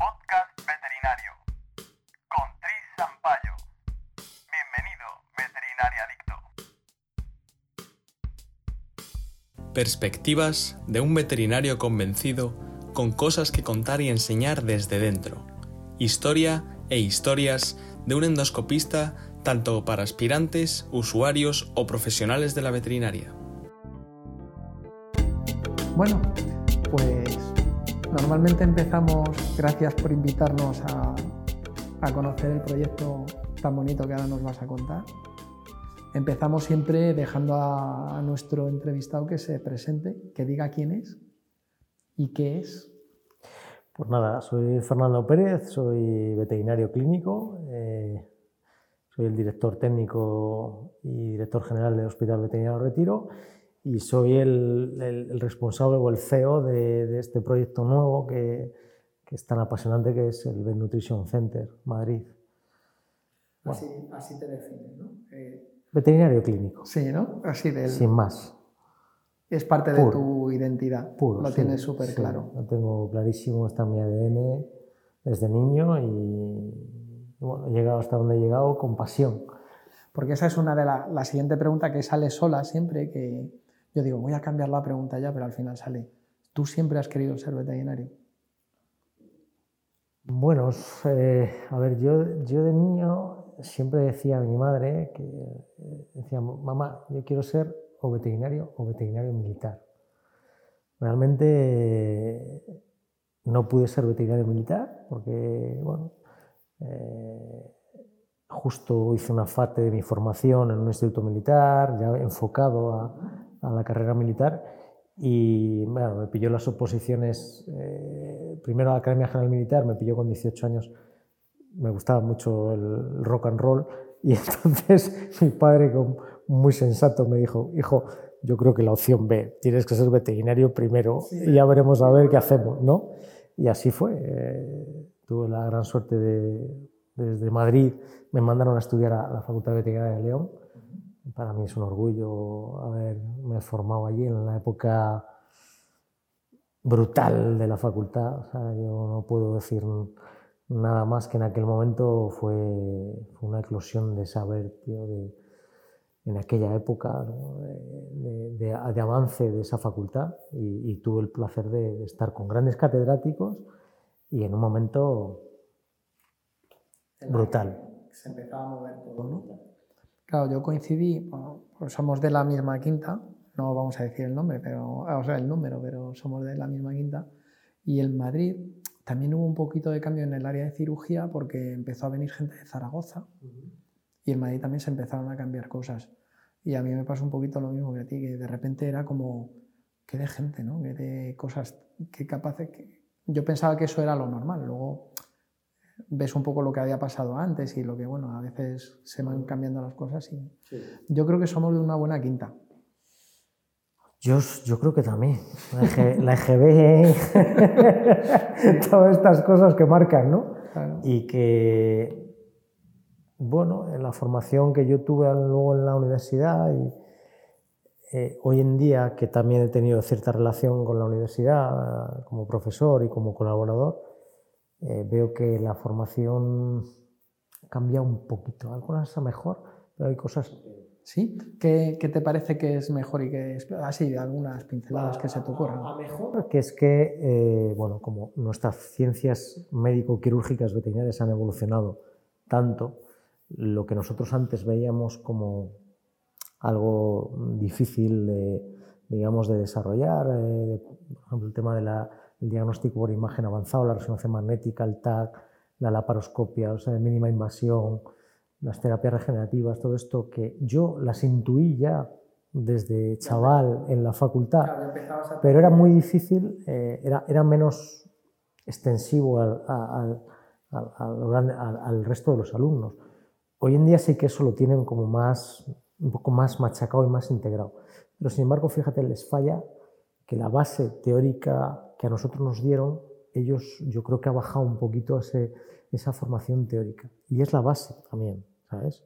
podcast veterinario con Tris Sampaio. Bienvenido, veterinaria adicto. Perspectivas de un veterinario convencido con cosas que contar y enseñar desde dentro. Historia e historias de un endoscopista tanto para aspirantes, usuarios o profesionales de la veterinaria. Bueno, pues normalmente empezamos, gracias por invitarnos a, conocer el proyecto tan bonito que ahora nos vas a contar. Empezamos siempre dejando a, a nuestro entrevistado que se presente, que diga quién es y qué es. Pues nada, soy Fernando Pérez, soy veterinario clínico, eh, soy el director técnico y director general del Hospital Veterinario Retiro y soy el, el- el responsable o el CEO de, de este proyecto nuevo que, que es tan apasionante que es el Vet Nutrition Center Madrid. Así, así te defines, ¿no? Eh, Veterinario clínico, sí, ¿no? Así del, sin más. es parte de tu identidad. Puro, Lo sí, tienes súper sí, claro. Lo tengo clarísimo, está en mi ADN desde niño y bueno, he llegado hasta donde he llegado con pasión. Porque esa es una de las... La siguiente pregunta que sale sola siempre, que yo digo, voy a cambiar la pregunta ya, pero al final sale, ¿tú siempre has querido ser veterinario? Bueno, eh, a ver, yo, yo de niño siempre decía a mi madre que eh, decía, mamá, yo quiero ser o veterinario o veterinario militar. Realmente no pude ser veterinario militar porque, bueno, eh, justo hice una parte de mi formación en un instituto militar, ya enfocado a, a la carrera militar, y bueno, me pilló las oposiciones, eh, primero a la Academia General Militar, me pilló con 18 años, me gustaba mucho el rock and roll, y entonces mi padre, muy sensato, me dijo, hijo, yo creo que la opción B, tienes que ser veterinario primero y ya veremos a ver qué hacemos, ¿no? Y así fue. eh, tuve la gran suerte de, desde Madrid, me mandaron a estudiar a la Facultad de Veterinaria de León. Para mí es un orgullo haberme formado allí en la época brutal de la facultad. O sea, yo no puedo decir nada más que en aquel momento fue, fue una eclosión de saber, tío, de, en aquella época ¿no? de, de- de avance de esa facultad y, y tuve el placer de, de estar con grandes catedráticos y en un momento brutal. Se empezaba a mover todo, ¿no? Claro, yo coincidí, pues somos de la misma quinta, no vamos a decir el nombre, pero, o sea, el número, pero somos de la misma quinta. Y en Madrid también hubo un poquito de cambio en el área de cirugía porque empezó a venir gente de Zaragoza y en Madrid también se empezaron a cambiar cosas. Y a mí me pasó un poquito lo mismo que a ti, que de repente era como, qué de gente, ¿no? Qué de cosas, qué capaces, que... Yo pensaba que eso era lo normal, luego ves un poco lo que había pasado antes y lo que, bueno, a veces se van cambiando las cosas y yo creo que somos de una buena quinta. Yo, yo creo que también. La, EG la EGB, todas estas cosas que marcan, ¿no? Claro. Y que, bueno, en la formación que yo tuve luego en la universidad y eh, hoy en día que también he tenido cierta relación con la universidad como profesor y como colaborador, eh, veo que la formación cambia un poquito. Algunas a mejor, pero hay cosas ¿Sí? ¿Qué, qué te parece que es mejor y que es así, algunas pinceladas que se te ocurran? A mejor que es que, eh, bueno, como nuestras ciencias médico-quirúrgicas veterinarias han evolucionado tanto, lo que nosotros antes veíamos como algo difícil de, digamos, de desarrollar, eh, de- por ejemplo, el tema del diagnóstico por imagen avanzado, la resonancia magnética, el TAC, la laparoscopia, o sea, de mínima invasión, las terapias regenerativas, todo esto que yo las intuí ya desde chaval en la facultad, pero era muy difícil, eh, era, era menos extensivo al, al- al- al resto de los alumnos. Hoy en día sí que eso lo tienen como más, un poco más machacado y más integrado. Pero sin embargo, fíjate, les falla que la base teórica que a nosotros nos dieron, ellos yo creo que ha bajado un poquito ese, esa formación teórica. Y es la base también, ¿sabes?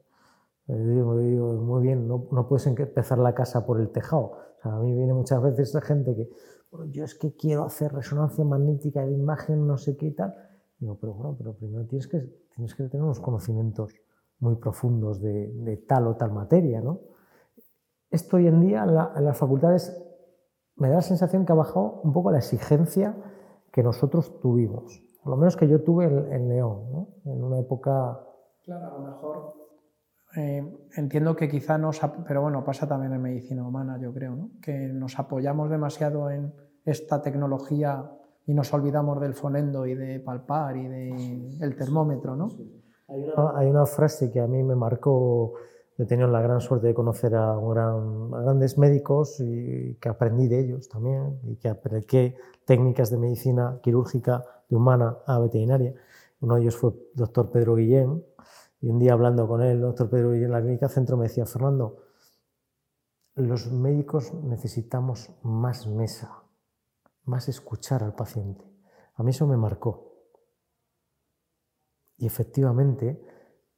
Eh, digo, digo, muy bien, no, no puedes empezar la casa por el tejado. O sea, a mí viene muchas veces esa gente que, bueno, yo es que quiero hacer resonancia magnética de imagen, no sé qué y tal, Digo, pero bueno, pero primero tienes que, tienes que tener unos conocimientos muy profundos de, de tal o tal materia, ¿no? Esto hoy en día en, la, en, las facultades me da la sensación que ha bajado un poco la exigencia que nosotros tuvimos, por lo menos que yo tuve en, en León, ¿no? en una época... Claro, a lo mejor eh, entiendo que quizá nos... Pero bueno, pasa también en medicina humana, yo creo, ¿no? que nos apoyamos demasiado en esta tecnología y nos olvidamos del fonendo y de palpar y del de termómetro, ¿no? Hay una, hay una, frase que a mí me marcó, he tenido la gran suerte de conocer a, gran, a grandes médicos y que aprendí de ellos también y que apliqué técnicas de medicina quirúrgica de humana a veterinaria. Uno de ellos fue el doctor Pedro Guillén y un día hablando con él, el doctor Pedro Guillén en la clínica centro me decía, Fernando, los médicos necesitamos más mesa más escuchar al paciente. A mí eso me marcó. Y efectivamente,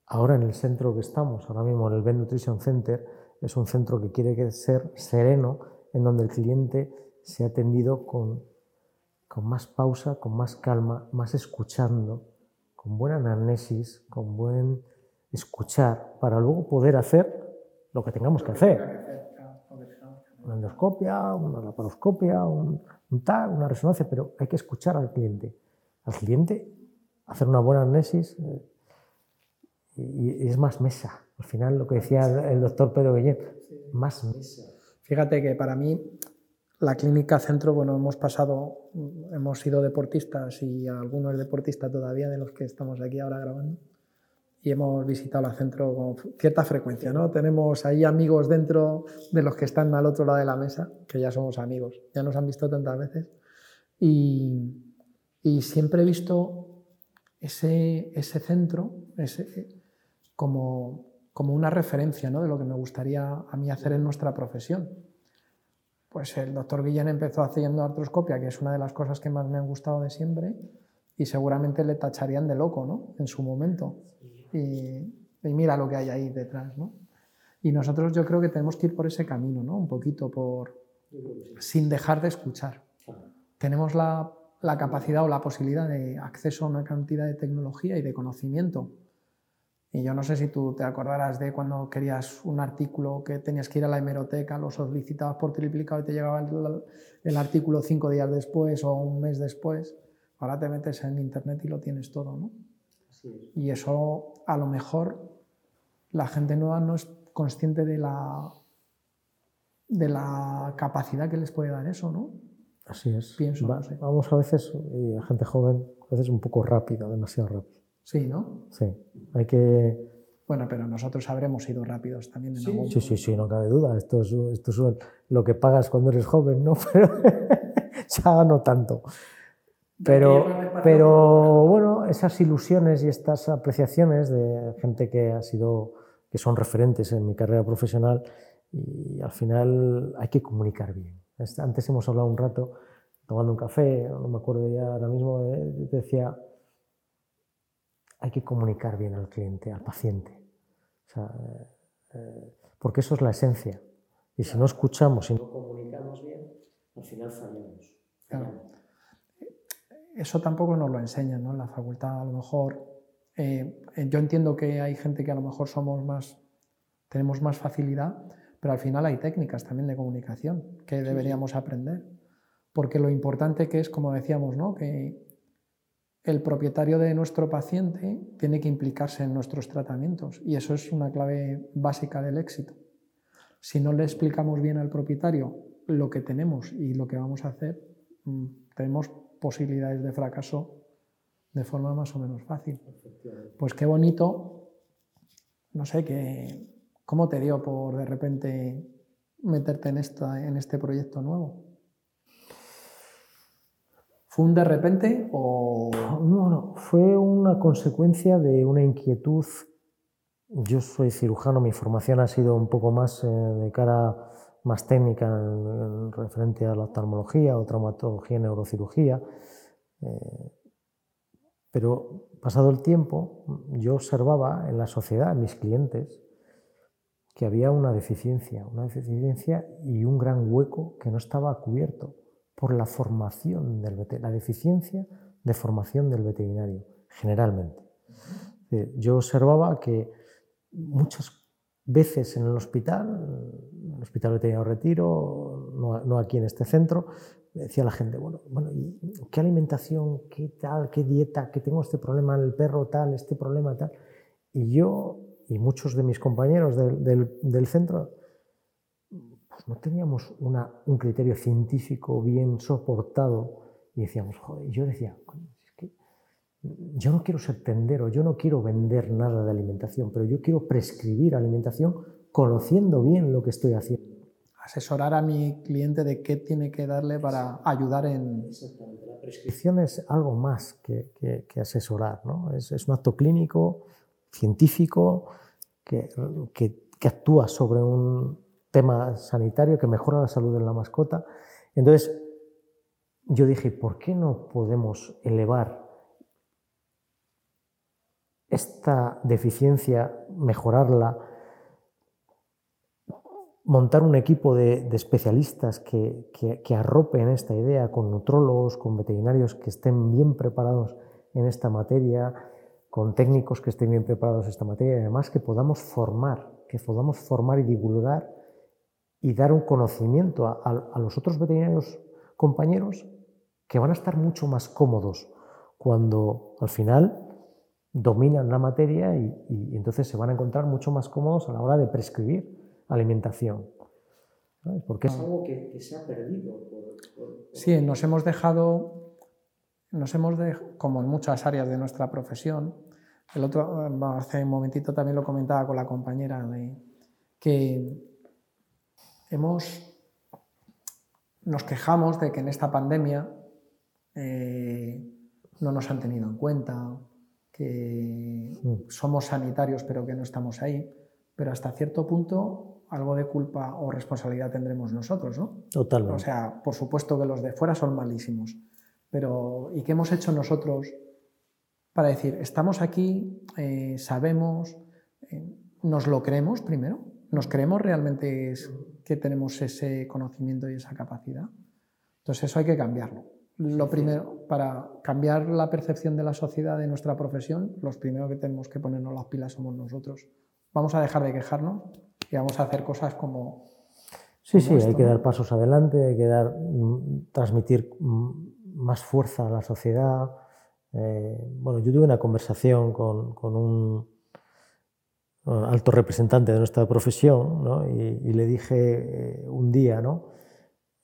ahora en el centro que estamos, ahora mismo en el Ben Nutrition Center, es un centro que quiere ser sereno, en donde el cliente se ha atendido con, con más pausa, con más calma, más escuchando, con buena anamnesis, con buen escuchar, para luego poder hacer lo que tengamos que hacer. Una endoscopia, una laparoscopia, un, un una resonancia, pero hay que escuchar al cliente. Al cliente, hacer una buena análisis y, es más mesa. Al final, lo que decía el doctor Pedro Guillén, más mesa. Fíjate que para mí la clínica centro, bueno, hemos pasado, hemos sido deportistas y algunos deportistas todavía de los que estamos aquí ahora grabando y hemos visitado la centro con cierta frecuencia, ¿no? Tenemos ahí amigos dentro de los que están al otro lado de la mesa, que ya somos amigos, ya nos han visto tantas veces y, y siempre he visto ese, ese centro ese, como, como una referencia ¿no? de lo que me gustaría a mí hacer en nuestra profesión. Pues el doctor Guillén empezó haciendo artroscopia, que es una de las cosas que más me han gustado de siempre, y seguramente le tacharían de loco ¿no? en su momento y, mira lo que hay ahí detrás, ¿no? Y nosotros yo creo que tenemos que ir por ese camino, ¿no? Un poquito por... sin dejar de escuchar. Tenemos la, la capacidad o la posibilidad de acceso a una cantidad de tecnología y de conocimiento. Y yo no sé si tú te acordarás de cuando querías un artículo que tenías que ir a la hemeroteca, lo solicitabas por triplicado y te llegaba el, el, artículo cinco días después o un mes después. Ahora te metes en internet y lo tienes todo, ¿no? Y eso a lo mejor la gente nueva no es consciente de la, de la capacidad que les puede dar eso, ¿no? Así es. Pienso. Va, Vamos a veces, y a gente joven, a veces un poco rápido, demasiado rápido. Sí, ¿no? Sí. Hay que. Bueno, pero nosotros habremos ido rápidos también en sí, algún sí, sí, sí, no cabe duda. Esto es, esto es lo que pagas cuando eres joven, ¿no? Pero ya no tanto. Pero, pero bueno, esas ilusiones y estas apreciaciones de gente que ha sido, que son referentes en mi carrera profesional, y al final hay que comunicar bien. Antes hemos hablado un rato tomando un café, no me acuerdo ya ahora mismo, eh, decía, hay que comunicar bien al cliente, al paciente. O sea, eh, porque eso es la esencia. Y si no escuchamos y no comunicamos bien, al final fallamos. Claro eso tampoco nos lo enseñan ¿no? en la facultad. A lo mejor, eh, yo entiendo que hay gente que a lo mejor somos más, tenemos más facilidad, pero al final hay técnicas también de comunicación que deberíamos aprender. Porque lo importante que es, como decíamos, ¿no? que el propietario de nuestro paciente tiene que implicarse en nuestros tratamientos y eso es una clave básica del éxito. Si no le explicamos bien al propietario lo que tenemos y lo que vamos a hacer, mm, tenemos posibilidades de fracaso de forma más o menos fácil. Pues qué bonito, no sé, que, ¿cómo te dio por de repente meterte en, esta, en este proyecto nuevo? ¿Fue un de repente o...? No, no, fue una consecuencia de una inquietud. Yo soy cirujano, mi formación ha sido un poco más eh, de cara más técnica en, en referente a la oftalmología o traumatología neurocirugía. Eh, pero pasado el tiempo, yo observaba en la sociedad, en mis clientes, que había una deficiencia, una deficiencia y un gran hueco que no estaba cubierto por la formación del la deficiencia de formación del veterinario, generalmente. Yo observaba que muchas veces en el hospital, en el Hospital Veterinario Retiro, no, aquí en este centro, decía la gente, bueno, bueno, ¿qué alimentación, qué tal, qué dieta, que tengo este problema en el perro, tal, este problema, tal? Y yo y muchos de mis compañeros del, del, centro pues no teníamos una, un criterio científico bien soportado y decíamos, joder, yo decía, yo no quiero ser tendero, yo no quiero vender nada de alimentación, pero yo quiero prescribir alimentación conociendo bien lo que estoy haciendo. Asesorar a mi cliente de qué tiene que darle para ayudar en... Exactamente. La prescripción es algo más que, que, asesorar, ¿no? Es, es, un acto clínico, científico, que, que actúa sobre un tema sanitario que mejora la salud de la mascota. Entonces, yo dije, ¿por qué no podemos elevar esta deficiencia, mejorarla, montar un equipo de, especialistas que, que, arropen esta idea con nutrólogos, con veterinarios que estén bien preparados en esta materia, con técnicos que estén bien preparados en esta materia y además que podamos formar, que podamos formar y divulgar y dar un conocimiento a, a los otros veterinarios compañeros que van a estar mucho más cómodos cuando al final dominan la materia y, entonces se van a encontrar mucho más cómodos a la hora de prescribir alimentación. Porque es algo que, se ha perdido. Sí, nos hemos dejado, nos hemos dejado, como en muchas áreas de nuestra profesión, el otro, hace un momentito también lo comentaba con la compañera, de, que hemos, nos quejamos de que en esta pandemia eh, no nos han tenido en cuenta, que mm. somos sanitarios pero que no estamos ahí, pero hasta cierto punto algo de culpa o responsabilidad tendremos nosotros, ¿no? Totalmente. O sea, por supuesto que los de fuera son malísimos, pero ¿y qué hemos hecho nosotros para decir, estamos aquí, eh, sabemos, eh, nos lo creemos primero? ¿Nos creemos realmente que tenemos ese conocimiento y esa capacidad? Entonces eso hay que cambiarlo lo primero, para cambiar la percepción de la sociedad de nuestra profesión, los primeros que tenemos que ponernos las pilas somos nosotros. Vamos a dejar de quejarnos y vamos a hacer cosas como... Sí, sí, hay que dar pasos adelante, hay que dar, mm, transmitir mm, más fuerza a la sociedad. Eh, bueno, yo tuve una conversación con, con un alto representante de nuestra profesión ¿no? y, le dije eh, un día, ¿no?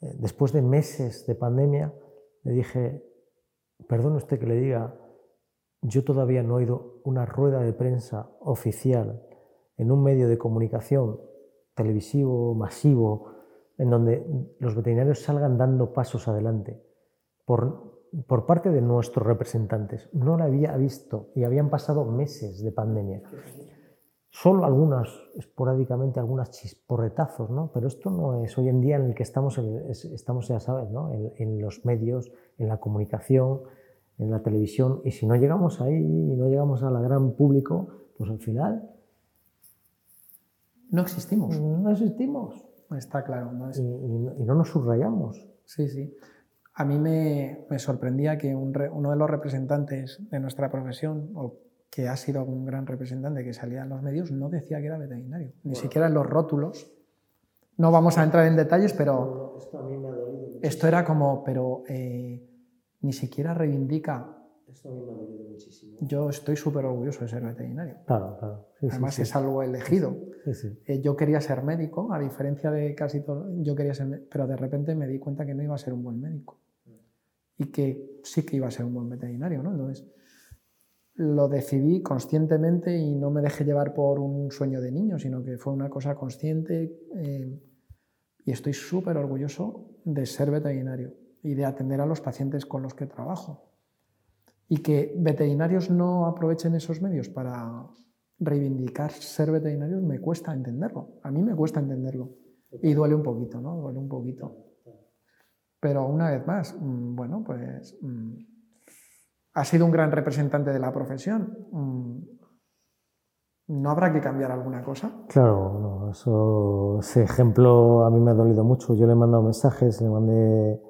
Eh, después de meses de pandemia, le dije, perdone usted que le diga, yo todavía no he oído una rueda de prensa oficial en un medio de comunicación televisivo, masivo, en donde los veterinarios salgan dando pasos adelante por, por parte de nuestros representantes. No la había visto y habían pasado meses de pandemia. Solo algunas, esporádicamente, algunas chisporretazos, ¿no? Pero esto no es hoy en día en el que estamos, estamos ya sabes, ¿no? En, los medios, en la comunicación, en la televisión, y si no llegamos ahí y no llegamos a la gran público, pues al final... No existimos. No existimos. Está claro. ¿no? Y, y, no nos subrayamos. Sí, sí. A mí me, me sorprendía que un uno de los representantes de nuestra profesión, o que ha sido un gran representante que salía en los medios, no decía que era veterinario, ni siquiera en los rótulos. No vamos a entrar en detalles, pero esto, a mí me ha esto era como, pero eh, ni siquiera reivindica. Esto a mí me ha dolido muchísimo. Yo estoy súper orgulloso de ser veterinario. Claro, claro. Además es algo elegido. Eh, yo quería ser médico, a diferencia de casi todo, yo quería ser, pero de repente me di cuenta que no iba a ser un buen médico y que sí que iba a ser un buen veterinario, ¿no? Entonces lo decidí conscientemente y no me dejé llevar por un sueño de niño, sino que fue una cosa consciente eh, y estoy súper orgulloso de ser veterinario y de atender a los pacientes con los que trabajo. Y que veterinarios no aprovechen esos medios para reivindicar ser veterinarios me cuesta entenderlo. A mí me cuesta entenderlo. Y duele un poquito, ¿no? Duele un poquito. Pero una vez más, mm, bueno, pues mm, ha sido un gran representante de la profesión. Mm, ¿No habrá que cambiar alguna cosa? Claro, ese ejemplo a mí me ha dolido mucho. Yo le he mandado mensajes, le mandé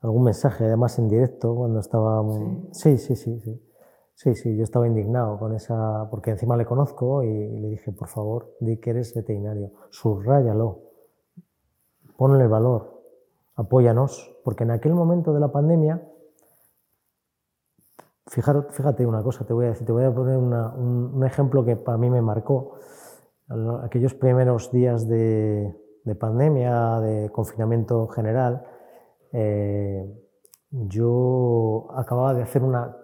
algún mensaje, además en directo, cuando estaba... Sí, sí, sí, sí. Sí, sí, yo estaba indignado con esa, porque encima le conozco y le dije, por favor, di que eres veterinario, subráyalo, ponle valor, apóyanos, porque en aquel momento de la pandemia, fíjate una cosa, te voy a decir, te voy a poner un, ejemplo que para mí me marcó. Aquellos primeros días de, pandemia, de confinamiento general, eh, yo acababa de hacer una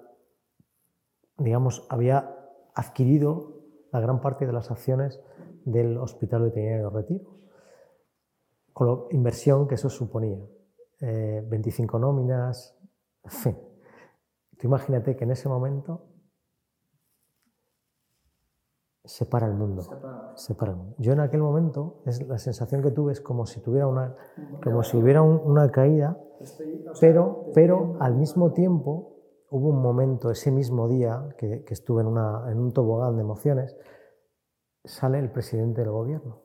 digamos, había adquirido la gran parte de las acciones del Hospital Veterinario de Retiro, con la inversión que eso suponía. 25 eh, nóminas, en fin. Tú imagínate que en ese momento se para el mundo. Se para. el mundo. Yo en aquel momento, es, la sensación que tuve es como si, tuviera una, como si hubiera una caída, pero, pero al mismo tiempo hubo un momento, ese mismo día que, estuve en, en, un tobogán de emociones, sale el presidente del gobierno.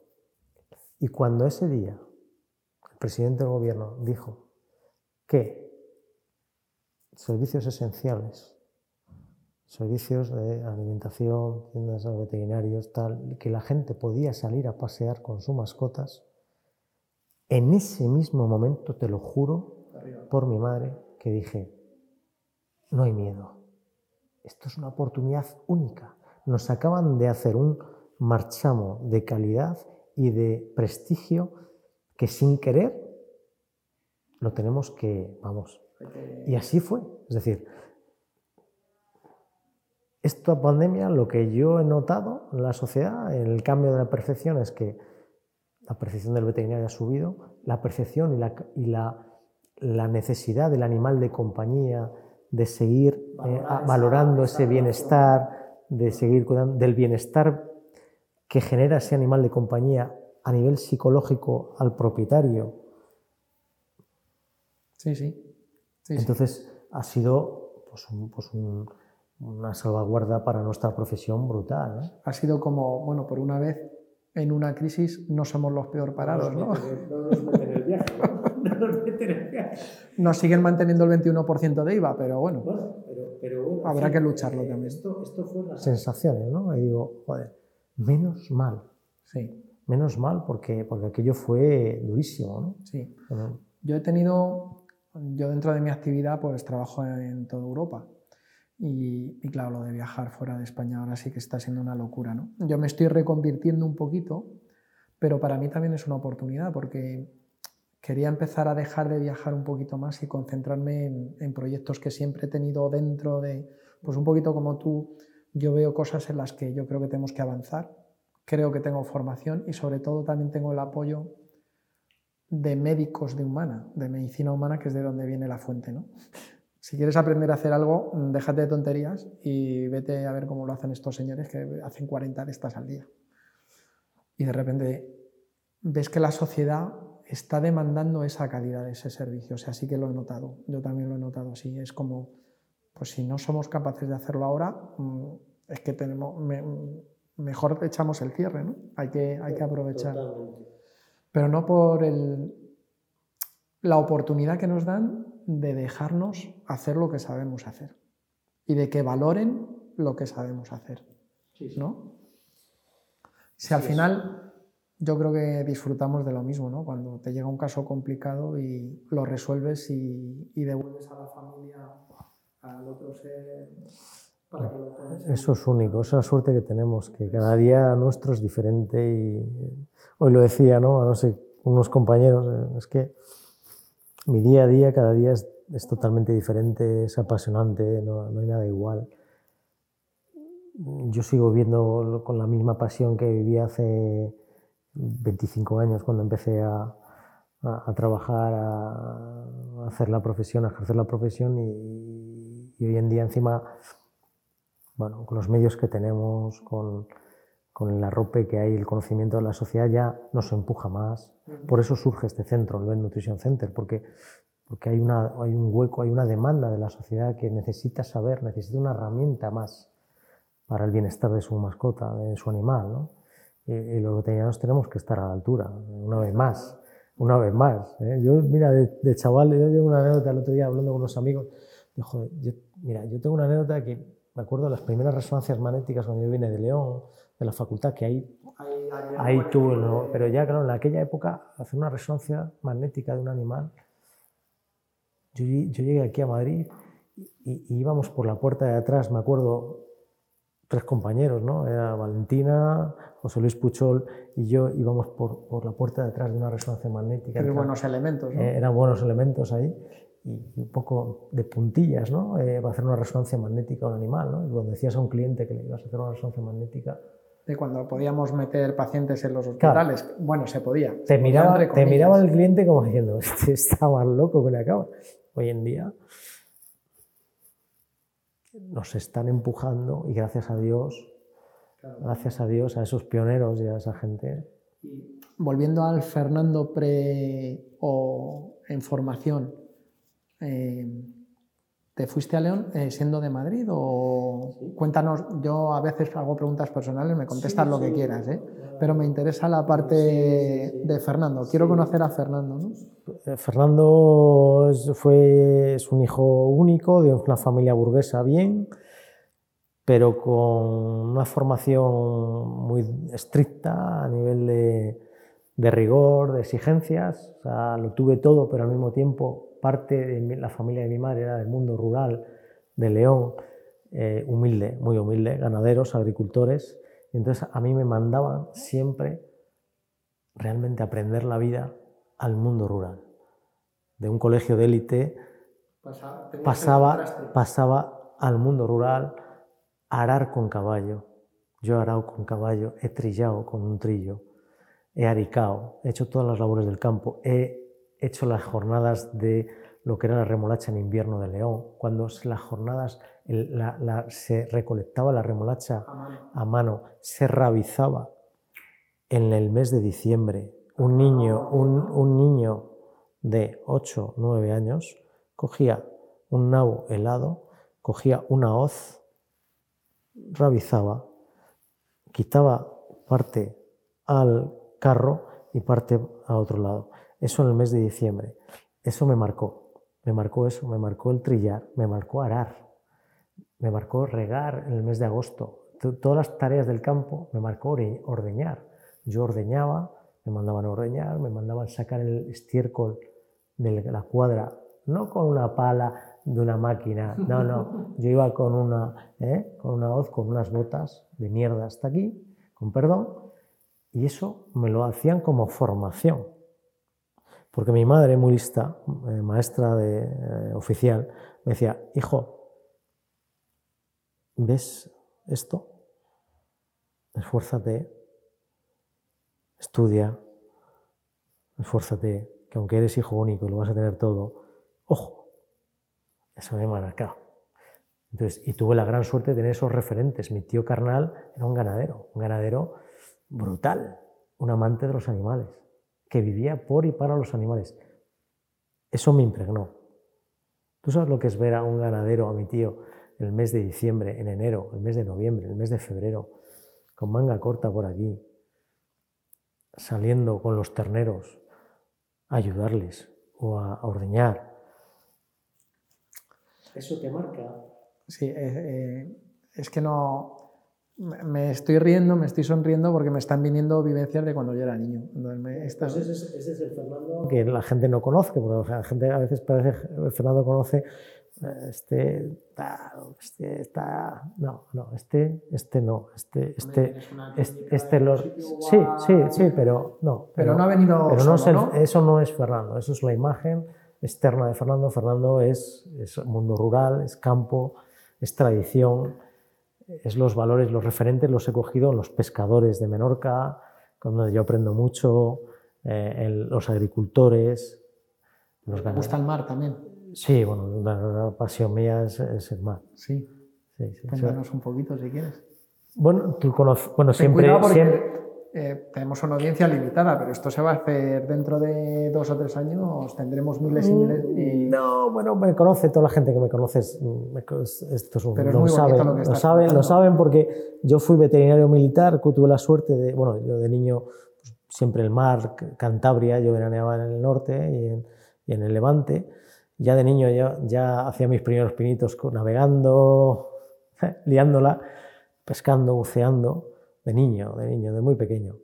Y cuando ese día el presidente del gobierno dijo que servicios esenciales, servicios de alimentación, tiendas de veterinarios, tal, que la gente podía salir a pasear con sus mascotas, en ese mismo momento, te lo juro, por mi madre, que dije, no hay miedo. Esto es una oportunidad única. Nos acaban de hacer un marchamo de calidad y de prestigio que sin querer lo tenemos que, vamos. Y así fue. Es decir, esta pandemia, lo que yo he notado en la sociedad, en el cambio de la percepción, es que la percepción del veterinario ha subido, la percepción y la, y la, la necesidad del animal de compañía, de seguir eh, valorando ese bienestar, de seguir cuidando del bienestar que genera ese animal de compañía a nivel psicológico al propietario. Sí, sí. Entonces ha sido pues, pues una salvaguarda para nuestra profesión brutal. Ha sido como, bueno, por una vez en una crisis no somos los peor parados, ¿no? nos siguen manteniendo el 21% de IVA, pero bueno, habrá que lucharlo también. Esto, fue las sensaciones, ¿no? Y digo, joder, menos mal. Sí. Menos mal porque, porque aquello fue durísimo, ¿no? Sí. Yo he tenido, yo dentro de mi actividad, pues trabajo en toda Europa. Y, y, claro, lo de viajar fuera de España ahora sí que está siendo una locura, ¿no? Yo me estoy reconvirtiendo un poquito, pero para mí también es una oportunidad porque quería empezar a dejar de viajar un poquito más y concentrarme en, proyectos que siempre he tenido dentro de, pues un poquito como tú, yo veo cosas en las que yo creo que tenemos que avanzar, creo que tengo formación y sobre todo también tengo el apoyo de médicos de humana, de medicina humana, que es de donde viene la fuente. ¿no? Si quieres aprender a hacer algo, déjate de tonterías y vete a ver cómo lo hacen estos señores que hacen 40 de estas al día. Y de repente ves que la sociedad está demandando esa calidad ese servicio. O sea, sí que lo he notado. Yo también lo he notado así. Es como, pues si no somos capaces de hacerlo ahora, mm, es que tenemos, mejor echamos el cierre, ¿no? Hay que, hay que aprovechar. Pero no por el, la oportunidad que nos dan de dejarnos hacer lo que sabemos hacer y de que valoren lo que sabemos hacer, ¿no? Si al final yo creo que disfrutamos de lo mismo, ¿no? Cuando te llega un caso complicado y lo resuelves y, devuelves a la familia, al otro ser. Para que lo Eso es único, esa es la suerte que tenemos, que cada día nuestro es diferente y hoy lo decía, ¿no? No sé, unos compañeros, eh, es que mi día a día cada día es, es totalmente diferente, es apasionante, no, no hay nada igual yo sigo viendo con la misma pasión que vivía hace 25 años cuando empecé a, a, trabajar, a, hacer la profesión, a ejercer la profesión y, hoy en día encima, bueno, con los medios que tenemos, con, con el arrope que hay, el conocimiento de la sociedad ya nos empuja más. Por eso surge este centro, el Ben Nutrition Center, porque, porque hay, una, hay un hueco, hay una demanda de la sociedad que necesita saber, necesita una herramienta más para el bienestar de su mascota, de su animal. ¿no? y, los veterinarios tenemos que estar a la altura, una vez más. una vez más. ¿eh? Yo, mira, de, de, chaval, yo tengo una anécdota el otro día hablando con unos amigos. Dijo, yo, mira, yo tengo una anécdota que me acuerdo de las primeras resonancias magnéticas cuando yo vine de León, de la facultad, que ahí, ahí, ahí, ahí tuve, ¿no? pero ya, claro, en aquella época, hacer una resonancia magnética de un animal. Yo, yo llegué aquí a Madrid y, y, íbamos por la puerta de atrás, me acuerdo, tres compañeros, ¿no? Era Valentina, José Luis Puchol y yo íbamos por, por la puerta de atrás de una resonancia magnética. Pero buenos elementos, ¿no? Eh, eran buenos elementos ahí y un poco de puntillas, ¿no? Eh, para hacer una resonancia magnética a un animal, ¿no? Y cuando decías a un cliente que le ibas a hacer una resonancia magnética... De cuando podíamos meter pacientes en los hospitales, claro. bueno, se podía. Te, miraba, te miraba el cliente como diciendo, este está más loco que le acaba. Hoy en día nos están empujando y gracias a Dios, claro. gracias a Dios, a esos pioneros y a esa gente. Volviendo al Fernando pre o en formación, eh, ¿te fuiste a León eh, siendo de Madrid o sí. cuéntanos? Yo a veces hago preguntas personales, me contestas sí, lo sí. que quieras, ¿eh? pero me interesa la parte de Fernando. Quiero conocer a Fernando. ¿no? Eh, Fernando es, fue, es un hijo único de una familia burguesa bien, pero con una formación muy estricta a nivel de, de rigor, de exigencias. O sea, lo tuve todo, pero al mismo tiempo parte de mi, la familia de mi madre era del mundo rural de León, eh, humilde, muy humilde, ganaderos, agricultores. Y entonces a mí me mandaban siempre realmente aprender la vida al mundo rural. De un colegio de élite pasaba, pasaba, pasaba al mundo rural a arar con caballo. Yo he arado con caballo, he trillado con un trillo, he aricado, he hecho todas las labores del campo, he hecho las jornadas de lo que era la remolacha en invierno de León, cuando las jornadas la, la, se recolectaba la remolacha a mano. a mano, se rabizaba en el mes de diciembre. Un niño, un, un niño de 8, 9 años cogía un nabo helado, cogía una hoz, rabizaba, quitaba parte al carro y parte a otro lado. Eso en el mes de diciembre. Eso me marcó. Me marcó eso, me marcó el trillar, me marcó arar, me marcó regar en el mes de agosto. Todas las tareas del campo me marcó ordeñar. Yo ordeñaba, me mandaban a ordeñar, me mandaban sacar el estiércol de la cuadra, no con una pala de una máquina, no, no. Yo iba con una, ¿eh? con una hoz, con unas botas de mierda hasta aquí, con perdón, y eso me lo hacían como formación. Porque mi madre, muy lista, eh, maestra de, eh, oficial, me decía, hijo, ¿ves esto? Esfuérzate, estudia, esfuérzate, que aunque eres hijo único y lo vas a tener todo, ojo, eso me ha marcado. Entonces, y tuve la gran suerte de tener esos referentes. Mi tío carnal era un ganadero, un ganadero brutal, un amante de los animales, que vivía por y para los animales. Eso me impregnó. ¿Tú sabes lo que es ver a un ganadero, a mi tío, el mes de diciembre, en enero, el mes de noviembre, el mes de febrero, con manga corta por aquí, saliendo con los terneros a ayudarles o a, ordeñar? Eso te marca. Sí, eh, eh, es que no, me estoy riendo, me estoy sonriendo porque me están viniendo vivencias de cuando yo era niño. Me, esta... pues ese, es, ese, es, el Fernando que la gente no conoce, porque la gente a veces parece que Fernando conoce este está, este está, no, no, este, este no, este, este, este, este los, sí, sí, sí, pero no. Pero, pero no ha venido pero solo, no, es el, ¿no? Eso no es Fernando, eso es la imagen externa de Fernando. Fernando es, es mundo rural, es campo, es tradición, es los valores, los referentes los he cogido en los pescadores de Menorca, donde yo aprendo mucho, eh, en los agricultores. Los ¿Te gusta el mar también? Sí, bueno, la, la pasión mía es, es, el mar. Sí. sí, sí Cuéntanos un poquito si quieres. Bueno, tú conoces, bueno, siempre, siempre, eh, tenemos una audiencia limitada, pero esto se va a hacer dentro de dos o tres años, tendremos miles y miles. Y... No, bueno, me conoce toda la gente que me conoce, esto es un, pero es muy lo, saben, lo, que lo, saben, lo saben porque yo fui veterinario militar, tuve la suerte de, bueno, yo de niño pues, siempre el mar, Cantabria, yo veraneaba en el norte y en, y en el Levante. Ya de niño ya, ya hacía mis primeros pinitos navegando, liándola, pescando, buceando, de niño, de niño, de muy pequeño.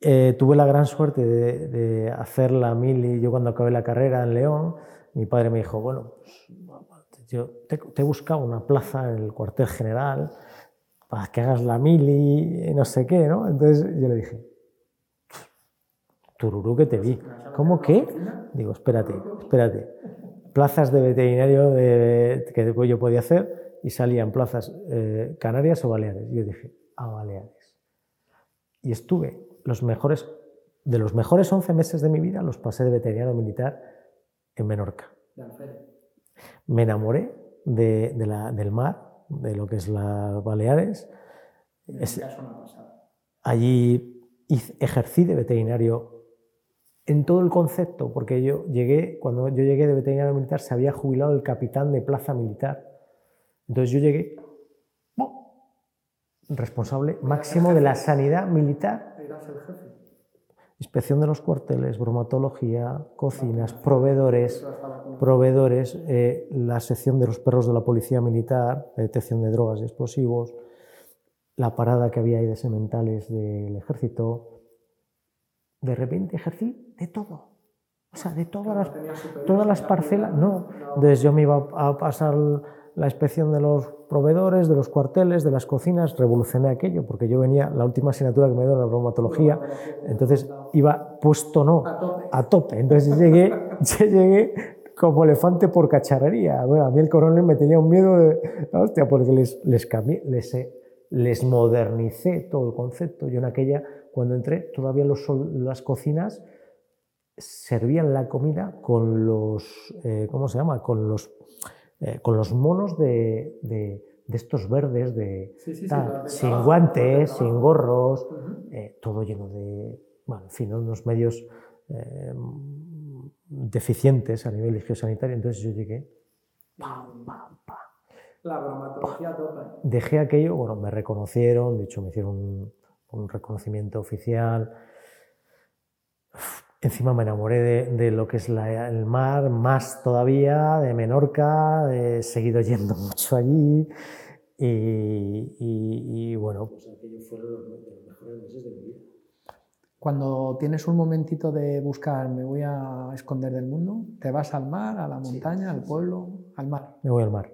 Eh, tuve la gran suerte de, hacer la mili, yo cuando acabé la carrera en León, mi padre me dijo, bueno, pues, yo te, te he buscado una plaza en el cuartel general para que hagas la mili, no sé qué, ¿no? Entonces yo le dije, tururú que te vi. ¿Cómo qué? Digo, espérate, espérate. Plazas de veterinario de, que yo podía hacer y salían plazas eh, canarias o baleares. Yo dije, a Baleares. Y estuve los mejores, de los mejores 11 meses de mi vida, los pasé de veterinario militar en Menorca. Me enamoré de, de la, del mar, de lo que es las Baleares. Es, allí ejercí de veterinario en todo el concepto, porque yo llegué, cuando yo llegué de veterinario militar, se había jubilado el capitán de plaza militar. Entonces yo llegué responsable máximo de la sanidad militar. Inspección de los cuarteles, bromatología, cocinas, proveedores, proveedores, eh, la sección de los perros de la policía militar, la detección de drogas y explosivos, la parada que había ahí de sementales del ejército. De repente ejercí de todo. O sea, de todas las, todas las parcelas. No. Entonces yo me iba a pasar la inspección de los proveedores, de los cuarteles, de las cocinas, revolucioné aquello, porque yo venía, la última asignatura que me dio la bromatología, entonces iba puesto no, a tope. Entonces llegué, llegué como elefante por cacharrería. Bueno, a mí el coronel me tenía un miedo de, hostia, porque les, les cambié, les, les modernicé todo el concepto. Yo en aquella, cuando entré, todavía los, las cocinas servían la comida con los, eh, ¿cómo se llama? Con los eh, con los monos de, de, de estos verdes, de, Sí, sí, tal, sin guantes, sin gorros, eh, todo lleno de, bueno, en fin, unos medios eh, deficientes a nivel higiosanitario. Entonces yo llegué, pam, pam, pam. La bromatología tope. dejé aquello, bueno, me reconocieron, de hecho me hicieron un, un reconocimiento oficial. Encima me enamoré de, de lo que es la- el mar, más todavía, de Menorca, he seguido yendo mucho allí y, y- y, bueno, pues aquello fueron los, de los mejores meses de mi vida. Cuando tienes un momentito de buscar, me voy a esconder del mundo, te vas al mar, a la montaña, al pueblo, al mar. Me voy al mar.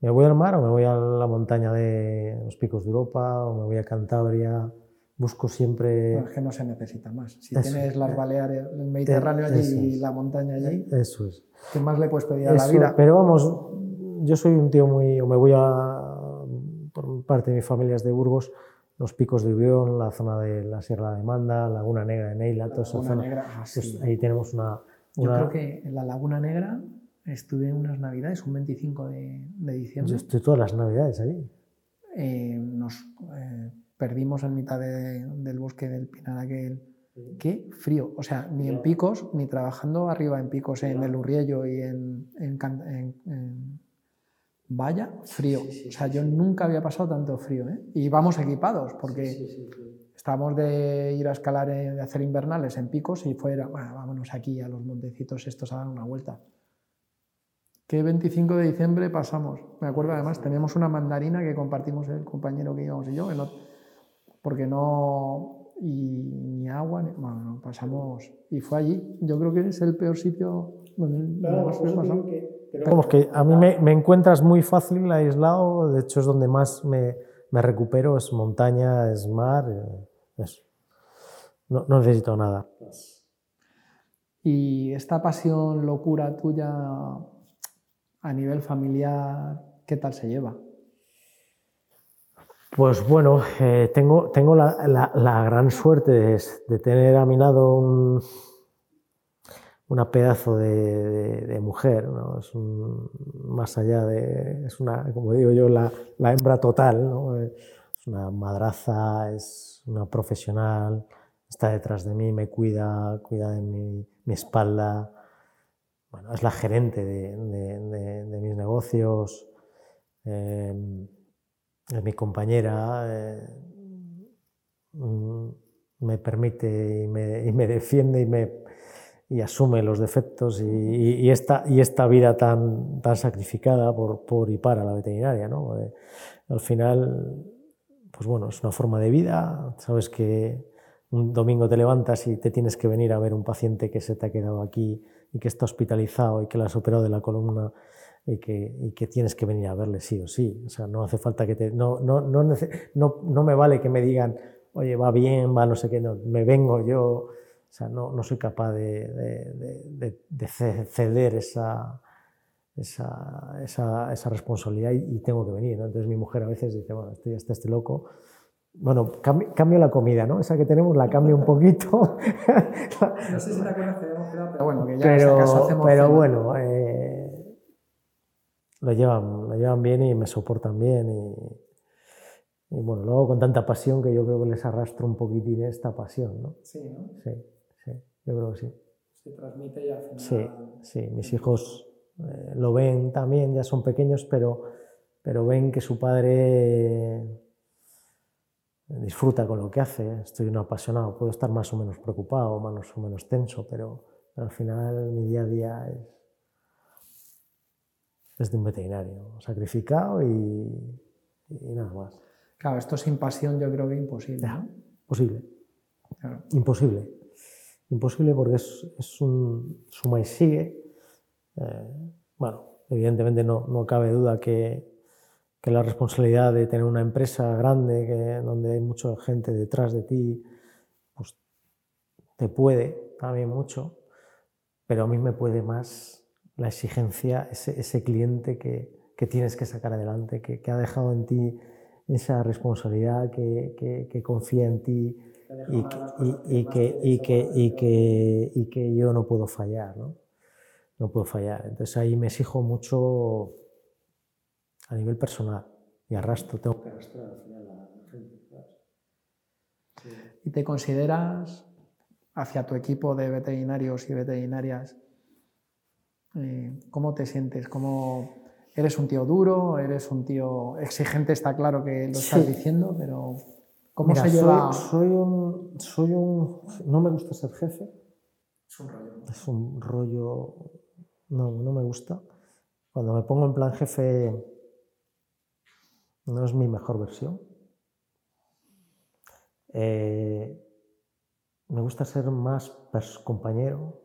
Me voy al mar o me voy a la montaña de los picos de Europa o me voy a Cantabria. Busco siempre... Es que no se necesita más. Si Eso. tienes las Baleares, el Mediterráneo allí y la montaña allí, Eso es. ¿qué más le puedes pedir a la vida? Pero vamos, yo soy un tío muy, o me voy a, por parte de mi familia es de Burgos, los picos de Ubión, la zona de la Sierra de Manda, Laguna Negra de Neila, toda esa zona. Negra, ah, Pues sí. ahí tenemos una... Yo creo que en la Laguna Negra estuve en unas navidades, un 25 de, de diciembre. Yo estoy todas las navidades allí. eh, nos eh, perdimos en mitad de- del bosque del Pinar aquel. Qué frío, o sea, ni en picos, ni trabajando arriba en picos en el Urriello y en, en, en- en Valla, frío. O sea, yo nunca había pasado tanto frío, ¿eh? Y vamos equipados, porque estábamos de ir a escalar, eh, de hacer invernales en picos y fuera, "Bueno, vámonos aquí a los montecitos estos a dar una vuelta. ¿Qué 25 de diciembre pasamos? Me acuerdo además, teníamos una mandarina que compartimos el compañero que íbamos y yo, que no- porque no. Y ni agua, ni- bueno, no, pasamos. Y fue allí. Yo creo que es el peor sitio donde más frío he pasado. Vamos, que a mí me, me encuentras muy fácil aislado, de hecho es donde más me, me recupero, es montaña, es mar, eh, es- no, no necesito nada. Y esta pasión, locura tuya a nivel familiar, ¿qué tal se lleva? Pues bueno, eh, tengo, tengo la, la- gran suerte de, de tener a mi lado un, una pedazo de, mujer, ¿no? es un- más allá de, es una, como digo yo, la, la hembra total, ¿no? Es una madraza, es una profesional, está detrás de mí, me cuida, cuida de mi, mi espalda, bueno, es la gerente de, mis negocios. eh, mi compañera, eh, mm, me permite y me, y me defiende y, me, y asume los defectos y, y, esta, vida tan, tan sacrificada por, por y para la veterinaria. ¿no? Eh, al final, pues bueno, es una forma de vida, sabes que un domingo te levantas y te tienes que venir a ver un paciente que se te ha quedado aquí y que está hospitalizado y que la has operado de la columna y que, y que, tienes que venir a verle sí o sí. O sea, no hace falta que te... No, no, no, no, no me vale que me digan, oye, va bien, va no sé qué, no, me vengo yo. O sea, no, no soy capaz de, de, de ceder esa, esa, esa, esa responsabilidad y, y, tengo que venir. ¿no? Entonces mi mujer a veces dice, bueno, este ya está este loco. Bueno, cambio, cambio, la comida, ¿no? Esa que tenemos la cambio un poquito. no sé si te acuerdas que pero bueno, que ya pero, en caso hacemos pero bueno, eh, lo llevan, lo llevan bien y me soportan bien y, y, bueno, luego con tanta pasión que yo creo que les arrastro un poquitín esta pasión, ¿no? Sí, ¿no? Sí, sí, yo creo que sí. Se transmite y al final... Sí, sí, mis hijos eh, lo ven también, ya son pequeños, pero, pero ven que su padre disfruta con lo que hace, estoy un apasionado, puedo estar más o menos preocupado, más o menos tenso, pero, pero al final mi día a día es, es de un veterinario, sacrificado y, y, nada más. Claro, esto sin pasión yo creo que imposible. ¿no? Posible. Claro. Imposible. Imposible porque es, es un suma y sigue. Eh, bueno, evidentemente no, no cabe duda que, que, la responsabilidad de tener una empresa grande, que, donde hay mucha gente detrás de ti, pues te puede también mucho, pero a mí me puede más la exigencia, ese, ese cliente que, que, tienes que sacar adelante, que, que, ha dejado en ti esa responsabilidad, que, que confía en ti y, que, yo no puedo fallar, ¿no? No puedo fallar. Entonces ahí me exijo mucho a nivel personal y arrastro, tengo que arrastrar al final a la gente. ¿Y te consideras hacia tu equipo de veterinarios y veterinarias, ¿cómo te sientes? ¿Cómo, ¿Eres un tío duro? ¿Eres un tío exigente? Está claro que lo estás sí. diciendo, pero ¿cómo Mira, se lleva? Soy, soy, un, soy un... No me gusta ser jefe. Es un rollo. Es un rollo... No, no me gusta. Cuando me pongo en plan jefe, no es mi mejor versión. Eh, me gusta ser más compañero.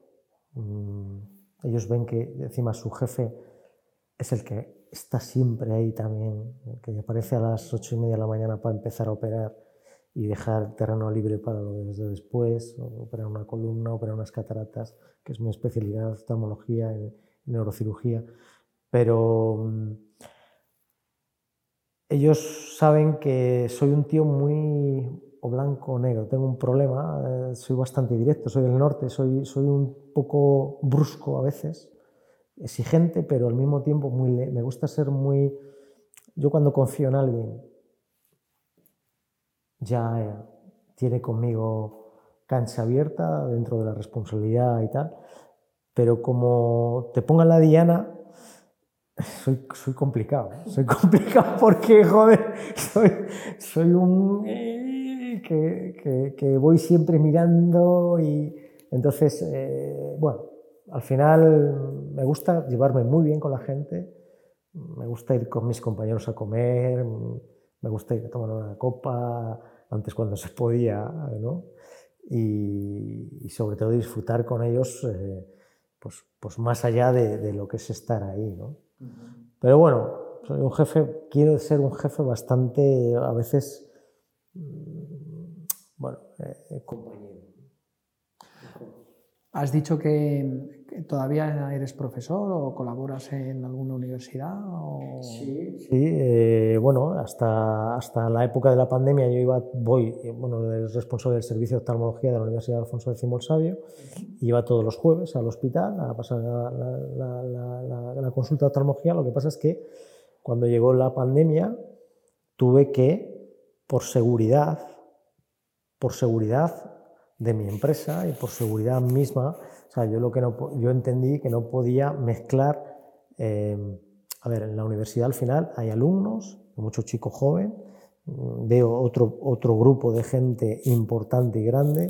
Mm, ellos ven que encima su jefe es el que está siempre ahí también, que aparece a las ocho y media de la mañana para empezar a operar y dejar terreno libre para lo desde después, operar una columna, operar unas cataratas, que es mi especialidad, oftalmología, en neurocirugía. Pero mm, ellos saben que soy un tío muy o blanco o negro. Tengo un problema, eh, soy bastante directo, soy del norte, soy, soy un poco brusco a veces, exigente, pero al mismo tiempo muy, me gusta ser muy... Yo cuando confío en alguien, ya eh, tiene conmigo cancha abierta dentro de la responsabilidad y tal, pero como te pongan la diana, soy, soy complicado, soy complicado porque, joder, soy, soy un que, que, que, voy siempre mirando y entonces, eh, bueno, al final me gusta llevarme muy bien con la gente, me gusta ir con mis compañeros a comer, me gusta ir a tomar una copa, antes cuando se podía, ¿no? Y, y sobre todo disfrutar con ellos, eh, pues, pues más allá de, de, lo que es estar ahí, ¿no? Uh -huh. Pero bueno, soy un jefe, quiero ser un jefe bastante, a veces, eh, compañero. ¿Has dicho que, que, todavía eres profesor o colaboras en alguna universidad? O... Sí, sí eh, bueno, hasta, hasta la época de la pandemia yo iba, voy, bueno, el responsable del servicio de oftalmología de la Universidad de Alfonso X el Sabio, iba todos los jueves al hospital a pasar la, la, la, la consulta de oftalmología. Lo que pasa es que cuando llegó la pandemia tuve que, por seguridad, por seguridad de mi empresa y por seguridad misma, o sea, yo, lo que no, yo entendí que no podía mezclar, eh, a ver, en la universidad al final hay alumnos, muchos chicos jóvenes, mm, veo otro, otro grupo de gente importante y grande.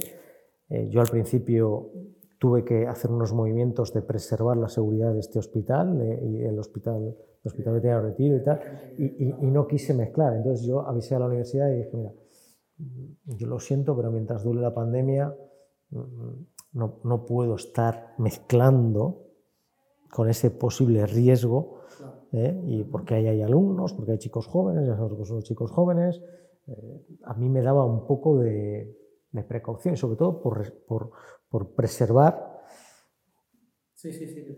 Eh, yo al principio tuve que hacer unos movimientos de preservar la seguridad de este hospital eh, y el hospital, el hospital veterinario Retiro y tal, y, y- y no quise mezclar. Entonces yo avisé a la universidad y dije, mira, yo lo siento, pero mientras dure la pandemia mm, no, no puedo estar mezclando con ese posible riesgo, ¿eh? y porque ahí hay alumnos, porque hay chicos jóvenes, ya sabemos que son chicos jóvenes, eh, a mí me daba un poco de, de precaución y sobre todo por, por, por preservar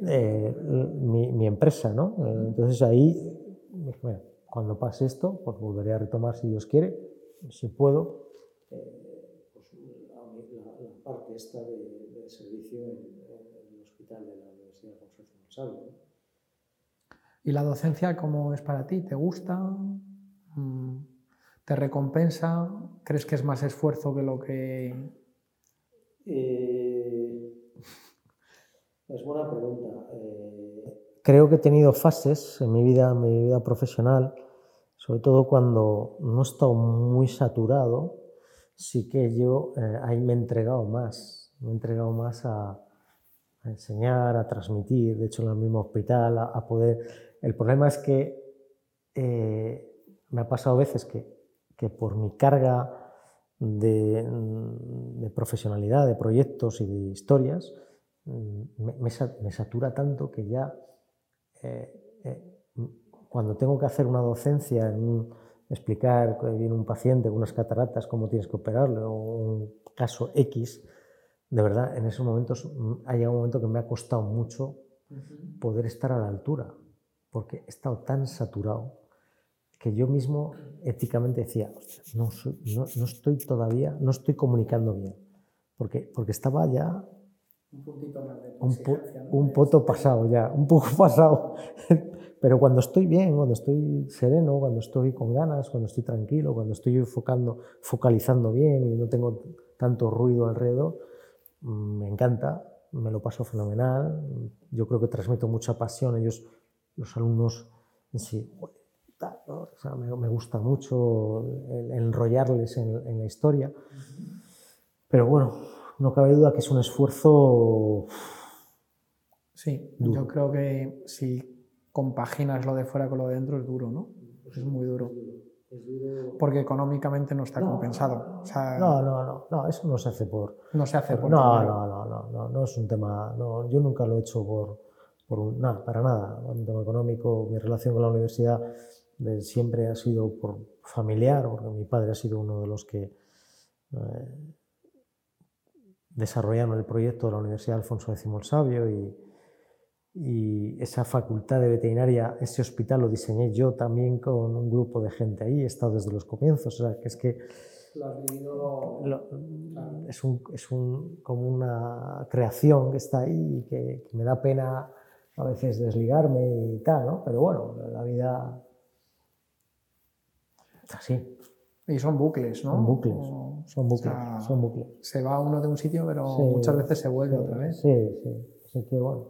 eh, mi, mi empresa, ¿no? Eh, entonces ahí, bueno, cuando pase esto, pues volveré a retomar si Dios quiere, si puedo, eh, pues, la, la- la parte esta de, de servicio en, en el hospital de la Universidad de Salvo, ¿no? ¿Y la docencia cómo es para ti? ¿Te gusta? Mm, ¿Te recompensa? ¿Crees que es más esfuerzo que lo que... Eh, es buena pregunta. Eh, creo que he tenido fases en mi vida, en mi vida profesional, sobre todo cuando no he estado muy saturado, sí que yo eh, ahí me he entregado más, me he entregado más a, enseñar, a transmitir, de hecho en el mismo hospital, a, poder... El problema es que eh, me ha pasado veces que, que por mi carga de, profesionalidad, de proyectos y de historias, mm, me, me sa- me satura tanto que ya eh, cuando tengo que hacer una docencia, en un- explicar que viene un paciente con unas cataratas, cómo tienes que operarle, o un caso X, de verdad, en esos momentos mm, ha llegado un momento que me ha costado mucho poder estar a la altura, porque he estado tan saturado que yo mismo éticamente decía, "Hostia, no, soy- no, no estoy todavía, no estoy comunicando bien, porque, porque estaba ya Un puntito más de un, po- un poto pasado ya, un poco pasado. Pero cuando estoy bien, cuando estoy sereno, cuando estoy con ganas, cuando estoy tranquilo, cuando estoy enfocando, focalizando bien y no tengo tanto ruido alrededor, mm, me encanta, me lo paso fenomenal. Yo creo que transmito mucha pasión. Ellos, los alumnos en sí, me, me gusta mucho el- el enrollarles en, en la historia. Pero bueno, no cabe duda que es un esfuerzo Sí, Duro. yo creo que si compaginas lo de fuera con lo de dentro es duro, ¿no? Es muy duro. Porque económicamente no está compensado. O sea, No, no, no, no, eso no se hace por... no se hace por No, no, no, no, no, no es un tema... No, yo nunca lo he hecho por, por un... Nada, para nada. Un tema económico, mi relación con la universidad de siempre ha sido por familiar, porque mi padre ha sido uno de los que eh, desarrollaron el proyecto de la Universidad Alfonso X el Sabio y, y esa facultad de veterinaria, ese hospital lo diseñé yo también con un grupo de gente ahí, he estado desde los comienzos, o sea, que es que Lo has vivido- lo- es, un, es un- como una creación que está ahí y que, que me da pena a veces desligarme y tal, ¿no? Pero bueno, la vida es así, Y son bucles, ¿no? son bucles, O- son bucles, o sea, son bucles. Se va uno de un sitio, pero Sí, muchas veces se vuelve sí, otra vez. Sí, sí. Así que bueno,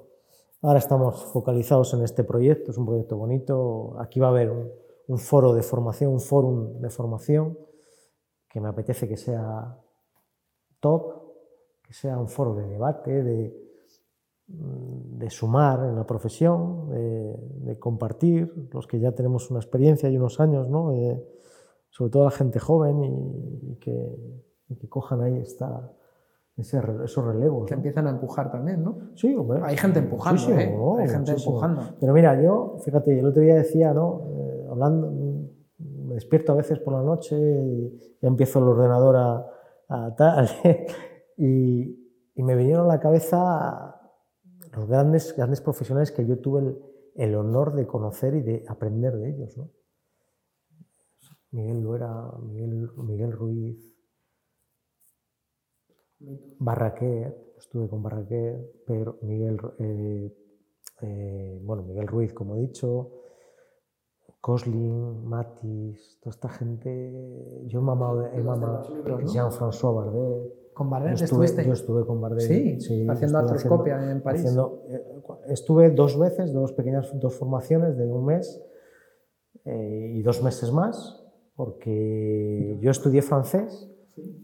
ahora estamos focalizados en este proyecto, es un proyecto bonito. Aquí va a haber un, un foro de formación, un fórum de formación que me apetece que sea top, que sea un foro de debate, de, mm, de sumar en la profesión, de, de compartir, los que ya tenemos una experiencia y unos años, ¿no? Eh, sobre todo la gente joven y, y que, y que cojan ahí esta, ese esos relevos. Que ¿no? empiezan a empujar también, ¿no? Sí, hombre. Hay gente empujando, Muchísimo, ¿eh? ¿no? Hay gente Muchísimo. empujando. Pero mira, yo, fíjate, el otro día decía, ¿no? Eh, hablando, me despierto a veces por la noche y ya empiezo el ordenador a, a tal, y, y me vinieron a la cabeza los grandes, grandes profesionales que yo tuve el, el honor de conocer y de aprender de ellos, ¿no? Miguel Luera, Miguel, Miguel Ruiz, Barraquer, estuve con Barraquer, Pedro, Miguel, eh, eh, bueno, Miguel Ruiz, como he dicho, Coslin, Matis, toda esta gente. Yo he mamado, de- he mamado Jean-François Bardet. ¿Con Yo Bardet estuve, estuviste? yo estuve con Bardet. Sí, haciendo estuve artroscopia en París. haciendo- eh, estuve dos veces, dos pequeñas dos formaciones de un mes eh, y dos meses más. Porque yo estudié francés,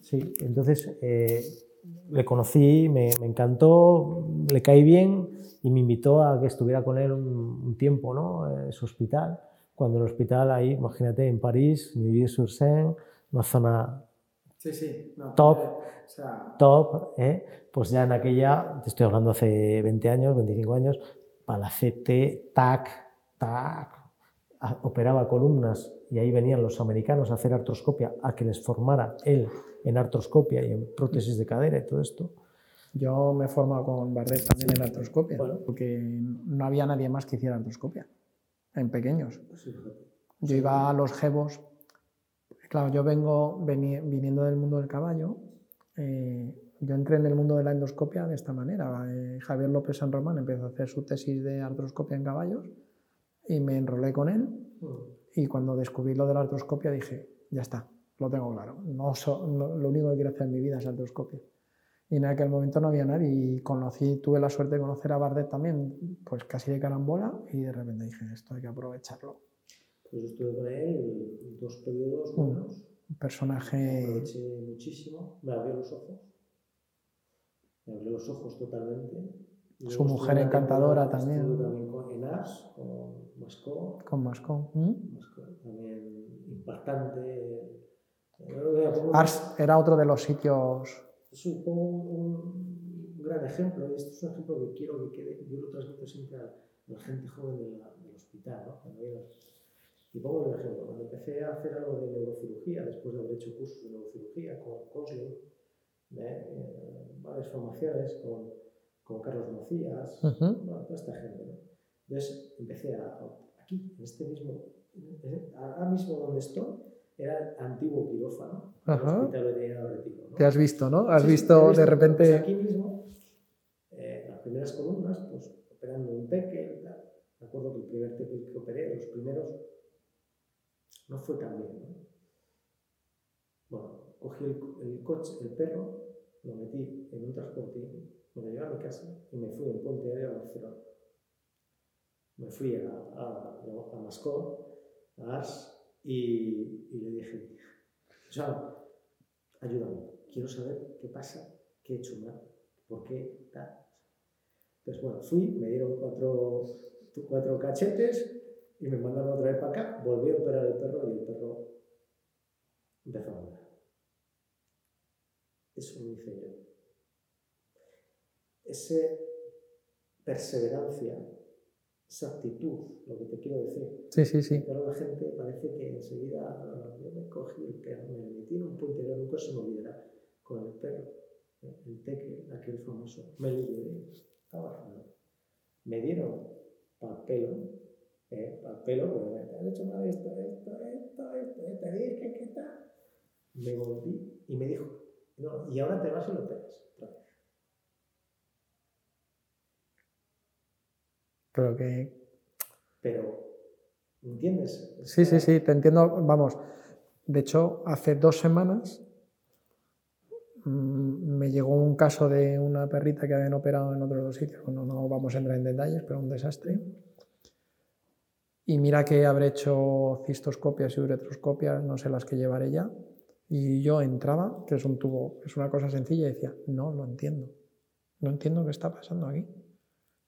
sí, entonces eh, le conocí, me, me, encantó, le caí bien y me invitó a que estuviera con él un, un tiempo, ¿no? En su hospital, cuando el hospital ahí, imagínate, en París, Neuilly-sur-Seine, una zona Sí, sí. No, Top. o sea, top, ¿eh? pues ya en aquella, te estoy hablando hace 20 años, 25 años, Palacete, tac, tac, operaba columnas y ahí venían los americanos a hacer artroscopia, a que les formara él en artroscopia y en prótesis de cadera y todo esto. yo me he formado con Bardet también en artroscopia, Bueno. porque no había nadie más que hiciera artroscopia, en pequeños. Yo iba a los jebos. Claro, yo vengo viniendo del mundo del caballo. eh, yo entré en el mundo de la endoscopia de esta manera. Eh, Javier López San Román empezó a hacer su tesis de artroscopia en caballos y me enrolé con él. Y cuando descubrí lo de la artroscopia dije, ya está, lo tengo claro. No, so- no- lo único que quiero hacer en mi vida es artroscopia. Y en aquel momento no había nadie y conocí, tuve la suerte de conocer a Bardet también, pues casi de carambola y de repente dije, esto hay que aprovecharlo. Pues estuve con él dos periodos Mm. buenos, Un personaje aproveché muchísimo, me abrió los ojos, me abrió los ojos totalmente. Su mujer encantadora también. También con, en Ars, con Mascó, con Mascón. ¿Mm? También impactante. Ars era otro de los sitios. Supongo un, un gran ejemplo, este es un ejemplo que quiero que quede, yo lo transmito siempre a la gente joven del hospital, ¿no? Cuando y pongo el ejemplo, cuando empecé a hacer algo de neurocirugía, después de haber hecho cursos de neurocirugía con Cosling, eh, varias formaciones con, con Carlos Macías, bueno, toda esta gente. ¿no? Entonces empecé a, aquí, en este mismo, ahora mismo donde estoy, era el antiguo quirófano, del Ajá. Hospital Veterinario de Retiro. ¿no? Te has visto, ¿no? Has Sí, visto de Pues repente. aquí mismo, eh, las primeras columnas, pues operando un teque y tal. Me acuerdo que el primer teque que operé, los primeros, no fue tan bien. ¿no? Bueno, cogí el, el coche, el perro, lo metí en un transportín, me lo llevé a mi casa y me fui en Puente Aéreo a Barcelona. Me fui a, a, a a Ars, y, y le dije, Joan, ayúdame, quiero saber qué pasa, qué he hecho mal, por qué tal. Entonces, bueno, fui, me dieron cuatro, cuatro cachetes y me mandaron otra vez para acá, volví a operar el perro y el perro empezó a. Eso lo hice yo. Esa perseverancia, esa actitud, lo que te quiero decir, Sí, sí, sí. pero la gente parece que enseguida ah, yo me cogí el perro, me metí en un puntero, nunca se me olvidará, con el perro, ¿eh? el teque, aquel famoso, me lo llevé. Me dieron para pelo, ¿eh? pelo, porque me han hecho mal esto, esto, esto, esto, te dije que tal. Me volví y me dijo, no, y ahora te vas y lo operas. Otra vez". Pero que. Pero, ¿entiendes? Sí, sí, sí, te entiendo. Vamos. De hecho, hace dos semanas mm, me llegó un caso de una perrita que habían operado en otros dos sitios. Bueno, no vamos a entrar en detalles, pero un desastre. Y mira que habré hecho cistoscopias y uretroscopias, no sé las que llevaré ya. Y yo entraba, que es un tubo, es una cosa sencilla, y decía, no lo entiendo. No entiendo qué está pasando aquí.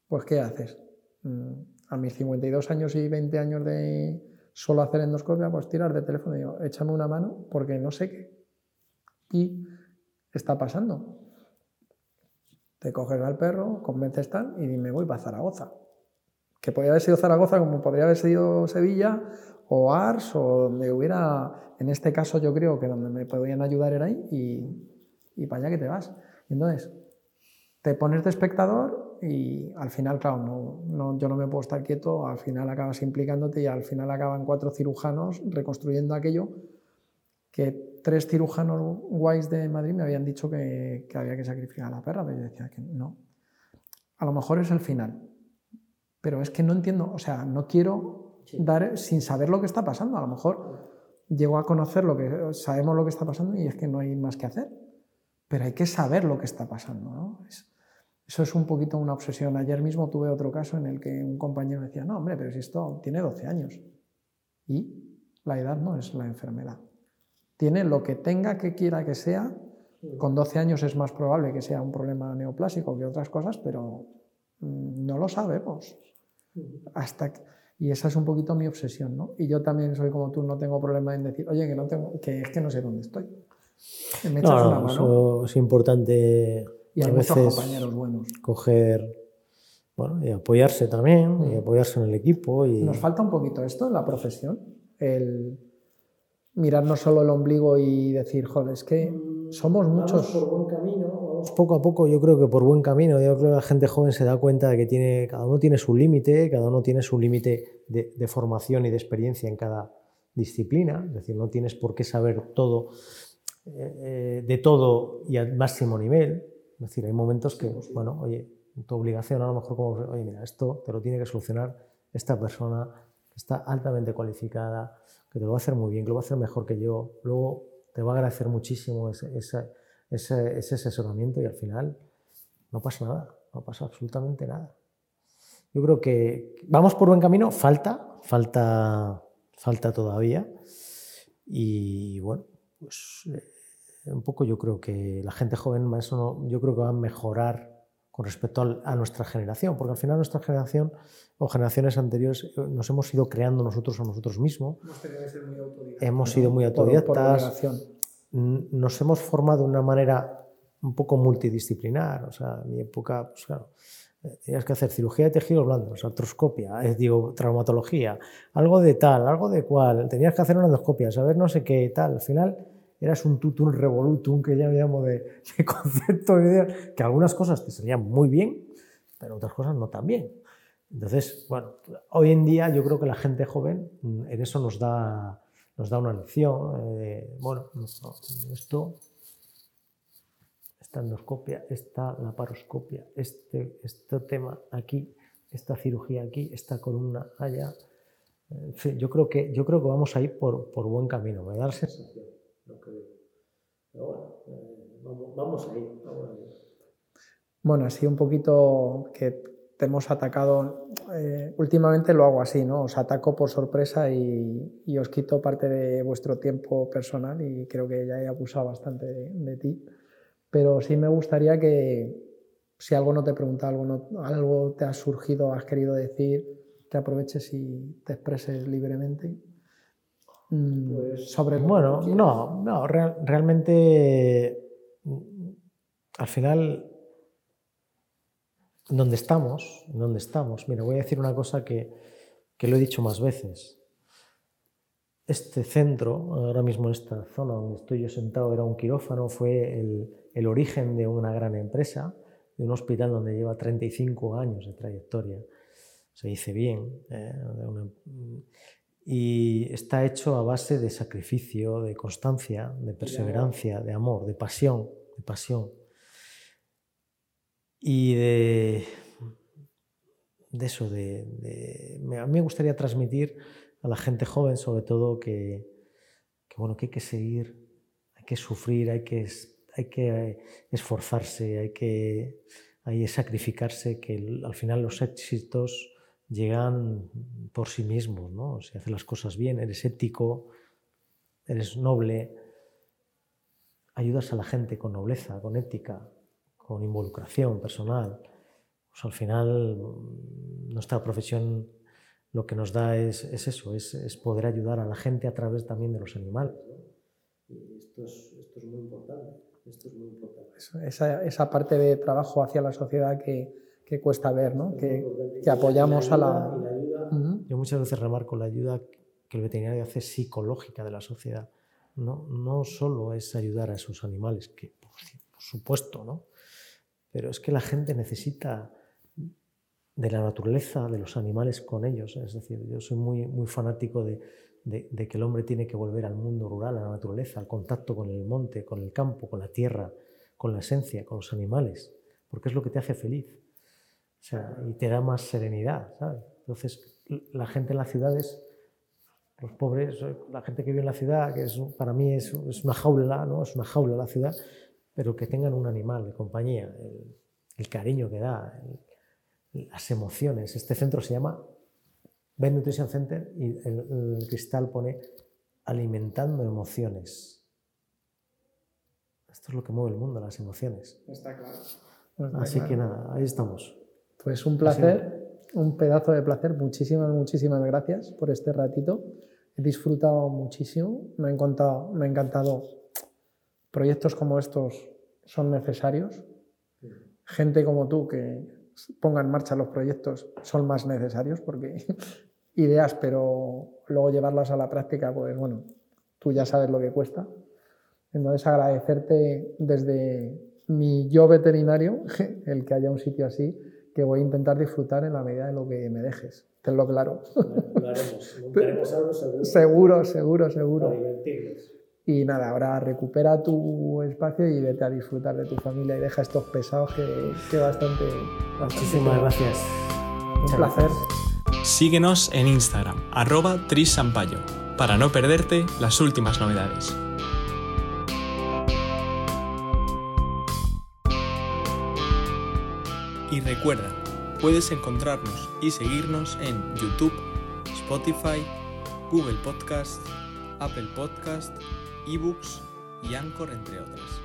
Pues, ¿qué haces? Mm, A mis 52 años y 20 años de solo hacer endoscopia, pues tirar de teléfono y digo, échame una mano porque no sé qué. Y está pasando. Te coges al perro, convences tal y me voy para Zaragoza. Que podría haber sido Zaragoza como podría haber sido Sevilla o Ars o donde hubiera, en este caso yo creo que donde me podían ayudar era ahí y, y para allá que te vas. Entonces, te pones de espectador y al final, claro, no, no, yo no me puedo estar quieto, al final acabas implicándote y al final acaban cuatro cirujanos reconstruyendo aquello que tres cirujanos guays de Madrid me habían dicho que, que había que sacrificar a la perra, pero yo decía que no. A lo mejor es el final, pero es que no entiendo, o sea, no quiero dar sin saber lo que está pasando. A lo mejor llego a conocer lo que sabemos lo que está pasando y es que no hay más que hacer, pero hay que saber lo que está pasando, ¿no? Es, eso es un poquito una obsesión. Ayer mismo tuve otro caso en el que un compañero decía, no, hombre, pero si esto tiene 12 años. ¿Y? La edad no es la enfermedad. Tiene lo que tenga que quiera que sea. Con 12 años es más probable que sea un problema neoplásico que otras cosas, pero mm, no lo sabemos. Hasta y esa es un poquito mi obsesión, ¿no? Y yo también soy como tú, no tengo problema en decir, oye, que, no tengo, que es que no sé dónde estoy. Me echas no, una mano. Eso es importante. Y hay muchos compañeros buenos. Coger bueno, y apoyarse también, y mm. apoyarse en el equipo. Y... Nos falta un poquito esto en la profesión, el mirar no solo el ombligo y decir, joder, es que somos muchos. por buen camino, poco a poco, yo creo que por buen camino. Yo creo que la gente joven se da cuenta de que tiene, cada uno tiene su límite, cada uno tiene su límite de, de, formación y de experiencia en cada disciplina. Es decir, no tienes por qué saber todo eh, eh, de todo y al máximo nivel. Es decir, hay momentos que, bueno, oye, tu obligación a lo mejor como, oye, mira, esto te lo tiene que solucionar esta persona que está altamente cualificada, que te lo va a hacer muy bien, que lo va a hacer mejor que yo, luego te va a agradecer muchísimo ese, ese, ese, ese asesoramiento y al final no pasa nada, no pasa absolutamente nada. Yo creo que vamos por buen camino, falta, falta, falta todavía. Y bueno, pues eh, un poco yo creo que la gente joven, eso no, yo creo que va a mejorar con respecto a nuestra generación, porque al final nuestra generación o generaciones anteriores eh, nos hemos ido creando nosotros a nosotros mismos. Hemos sido muy autodidactas. nos hemos formado de una manera un poco multidisciplinar. O sea, en mi época, pues claro, eh, tenías que hacer cirugía de tejidos blandos, artroscopia, es, digo, traumatología, algo de tal, algo de cual. Tenías que hacer una endoscopia, saber no sé qué tal. Al final eras un tutum revolutum, que ya llamo de, concepto, de idea, que algunas cosas te salían muy bien, pero otras cosas no tan bien. Entonces, bueno, hoy en día yo creo que la gente joven mm, en eso nos da, nos da una lección. Eh, bueno, esto, esta endoscopia, esta laparoscopia, este, este tema aquí, esta cirugía aquí, esta columna allá. En yo creo que, yo creo que vamos a ir por, por buen camino. Me da la Pero bueno, eh, vamos, vamos, a ir, Bueno, así un poquito que te hemos atacado, eh, últimamente lo hago así, ¿no? Os ataco por sorpresa y, os quito parte de vuestro tiempo personal y creo que ya he abusado bastante de, ti. Pero sí me gustaría que si algo no te pregunta, algo, algo te ha surgido, has querido decir, que aproveches y te expreses libremente. Mm, pues, sobre bueno, no, no, realmente mm, al final donde estamos, donde estamos, mira, voy a decir una cosa que, que lo he dicho más veces. Este centro, ahora mismo en esta zona donde estoy yo sentado, era un quirófano, fue el, el origen de una gran empresa, de un hospital donde lleva 35 años de trayectoria. Se dice bien. ¿eh? Una, y está hecho a base de sacrificio, de constancia, de perseverancia, de amor, de pasión, de pasión. Y de, de eso, de, a mí me gustaría transmitir a la gente joven sobre todo que, bueno, que hay que seguir, hay que sufrir, hay que, hay que esforzarse, hay que, hay que sacrificarse, que al final los éxitos llegan por sí mismos, ¿no? Si haces las cosas bien, eres ético, eres noble, ayudas a la gente con nobleza, con ética, con involucración personal. Pues al final nuestra profesión lo que nos da es, eso, es, poder ayudar a la gente a través también de los animales. Esto es, muy importante. Esa parte de trabajo hacia la sociedad que, que cuesta ver, ¿no? que, apoyamos a la... Yo muchas veces remarco la ayuda que el veterinario hace psicológica de la sociedad. No, no solo es ayudar a esos animales, que por, supuesto, ¿no? pero es que la gente necesita de la naturaleza, de los animales con ellos. Es decir, yo soy muy, muy fanático de, que el hombre tiene que volver al mundo rural, a la naturaleza, al contacto con el monte, con el campo, con la tierra, con la esencia, con los animales, porque es lo que te hace feliz. O sea, y te da más serenidad, ¿sabes? Entonces, la gente en las ciudades, los pobres, la gente que vive en la ciudad, que es, para mí es, es, una jaula, ¿no? Es una jaula la ciudad, pero que tengan un animal de compañía, el, el cariño que da, el, las emociones. Este centro se llama Ben Nutrition Center y el, el cristal pone alimentando emociones. Esto es lo que mueve el mundo, las emociones. Está claro. Así que nada, ahí estamos. Pues un placer, un pedazo de placer. Muchísimas, muchísimas gracias por este ratito. He disfrutado muchísimo, me ha encantado, me ha encantado. Proyectos como estos son necesarios. Gente como tú que ponga en marcha los proyectos son más necesarios porque ideas, pero luego llevarlas a la práctica, pues bueno, tú ya sabes lo que cuesta. Entonces agradecerte desde mi yo veterinario, el que haya un sitio así, que voy a intentar disfrutar en la medida de lo que me dejes. Tenlo claro. Lo haremos, montaremos algo seguro. Seguro, seguro, seguro. Para divertirnos. Y nada, ahora recupera tu espacio y vete a disfrutar de tu familia y deja estos pesados que, que bastante, bastante. Muchísimas gracias. Un Muchas placer. gracias. Síguenos en Instagram, arroba trisampayo, para no perderte las últimas novedades. Recuerda, puedes encontrarnos y seguirnos en YouTube, Spotify, Google Podcast, Apple Podcast, eBooks y Anchor, entre otras.